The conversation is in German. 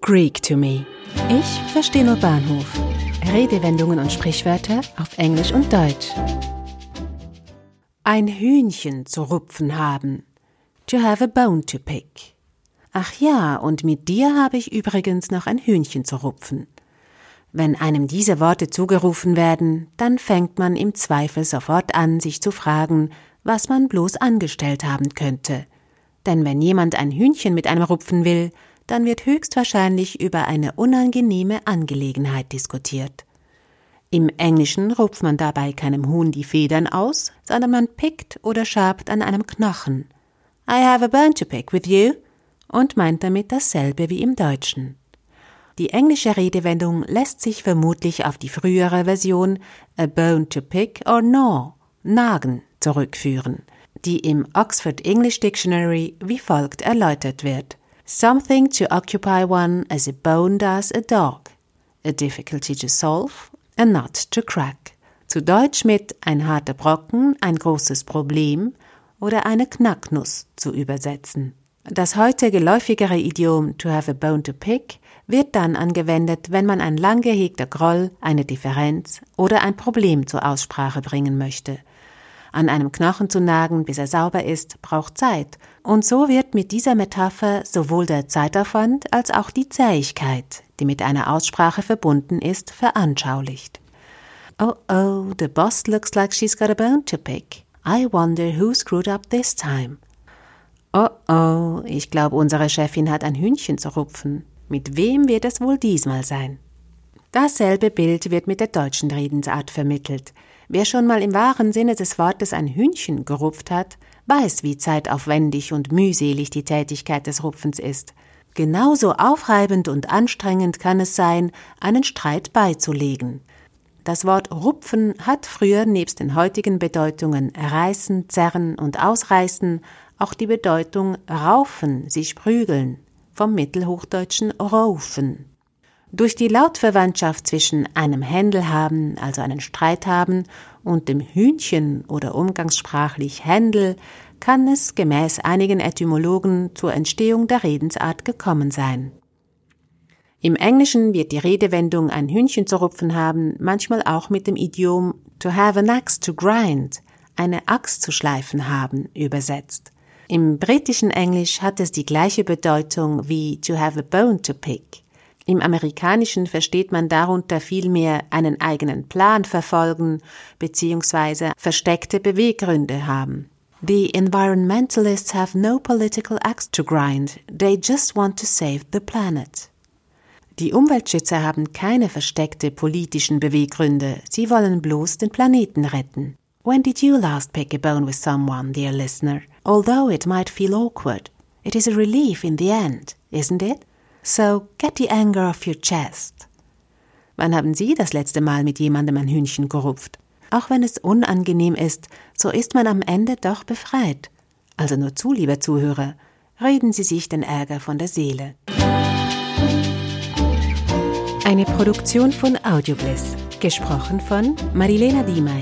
Greek to me. Ich verstehe nur Bahnhof. Redewendungen und Sprichwörter auf Englisch und Deutsch. Ein Hühnchen zu rupfen haben. To have a bone to pick. Ach ja, und mit dir habe ich übrigens noch ein Hühnchen zu rupfen. Wenn einem diese Worte zugerufen werden, dann fängt man im Zweifel sofort an, sich zu fragen, was man bloß angestellt haben könnte. Denn wenn jemand ein Hühnchen mit einem rupfen will, dann wird höchstwahrscheinlich über eine unangenehme Angelegenheit diskutiert. Im Englischen rupft man dabei keinem Huhn die Federn aus, sondern man pickt oder schabt an einem Knochen. I have a bone to pick with you und meint damit dasselbe wie im Deutschen. Die englische Redewendung lässt sich vermutlich auf die frühere Version a bone to pick or gnaw, nagen, zurückführen, die im Oxford English Dictionary wie folgt erläutert wird. Something to occupy one as a bone does a dog. A difficulty to solve, a nut to crack. Zu Deutsch mit ein harter Brocken, ein großes Problem oder eine Knacknuss zu übersetzen. Das heute geläufigere Idiom to have a bone to pick wird dann angewendet, wenn man ein lang gehegter Groll, eine Differenz oder ein Problem zur Aussprache bringen möchte – an einem Knochen zu nagen, bis er sauber ist, braucht Zeit. Und so wird mit dieser Metapher sowohl der Zeitaufwand als auch die Zähigkeit, die mit einer Aussprache verbunden ist, veranschaulicht. Oh oh, the boss looks like she's got a bone to pick. I wonder who screwed up this time. Oh oh, ich glaube, unsere Chefin hat ein Hühnchen zu rupfen. Mit wem wird es wohl diesmal sein? Dasselbe Bild wird mit der deutschen Redensart vermittelt. Wer schon mal im wahren Sinne des Wortes ein Hühnchen gerupft hat, weiß, wie zeitaufwendig und mühselig die Tätigkeit des Rupfens ist. Genauso aufreibend und anstrengend kann es sein, einen Streit beizulegen. Das Wort rupfen hat früher nebst den heutigen Bedeutungen reißen, zerren und ausreißen auch die Bedeutung raufen, sich prügeln, vom mittelhochdeutschen raufen. Durch die Lautverwandtschaft zwischen einem Händel haben, also einen Streit haben, und dem Hühnchen oder umgangssprachlich Händel kann es gemäß einigen Etymologen zur Entstehung der Redensart gekommen sein. Im Englischen wird die Redewendung ein Hühnchen zu rupfen haben manchmal auch mit dem Idiom to have an axe to grind, eine Axt zu schleifen haben, übersetzt. Im britischen Englisch hat es die gleiche Bedeutung wie to have a bone to pick. Im Amerikanischen versteht man darunter vielmehr einen eigenen Plan verfolgen bzw. versteckte Beweggründe haben. The environmentalists have no political axe to grind, they just want to save the planet. Die Umweltschützer haben keine versteckte politischen Beweggründe, sie wollen bloß den Planeten retten. When did you last pick a bone with someone, dear listener? Although it might feel awkward, it is a relief in the end, isn't it? So get the anger off your chest. Wann haben Sie das letzte Mal mit jemandem ein Hühnchen gerupft? Auch wenn es unangenehm ist, so ist man am Ende doch befreit. Also nur zu, lieber Zuhörer, reden Sie sich den Ärger von der Seele. Eine Produktion von Audiobliss, gesprochen von Marilena Diemey.